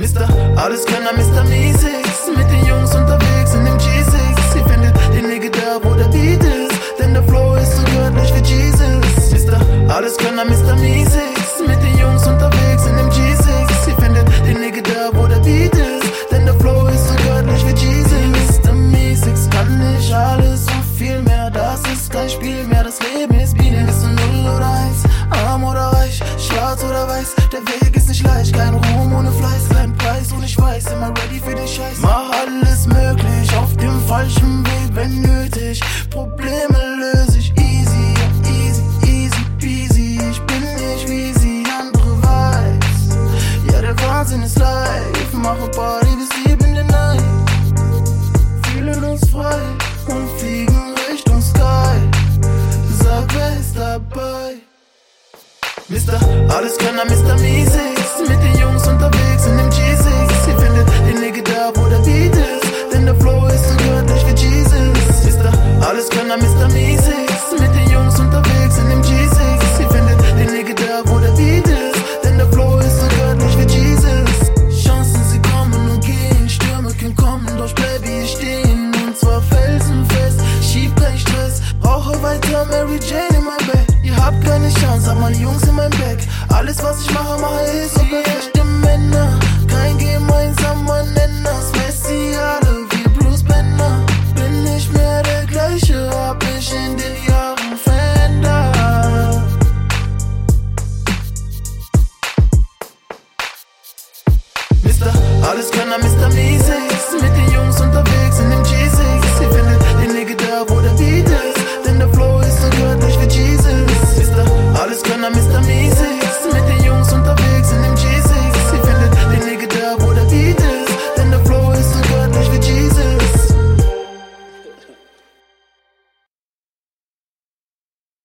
Alles Könner Mr. Miesix, mit den Jungs unterwegs in dem G6. Sie findet den Nigga da, wo der Beat ist, denn der Flow ist so göttlich wie Jesus. Mr. Alles Könner Mr. Miesix, mit den Jungs unterwegs in dem G6. Sie findet den Nigga da, wo der Beat ist, denn der Flow ist so göttlich wie Jesus. Mr. Miesix kann nicht alles und viel mehr, das ist kein Spiel mehr, das Leben Mr. Alles Könner, Mr. Miesix Mit den Jungs unterwegs in dem G6 Sie findet den Nigga da, wo der Beat ist. Denn der Flow ist so göttlich wie Jesus. Mr. Alles Könner, Mr. Miesix Mit den Jungs unterwegs in dem G6 Sie findet den Nigga da, wo der Beat ist. Denn der Flow ist so göttlich wie Jesus. Chancen, sie kommen und gehen. Stürme können kommen, doch bleib ich stehen. Und zwar felsenfest, schieb kein Stress. Rauche weiter Mary Jane in mein Bett. Ihr habt keine Chance, hab meine Jungs Alles gonna miss the music.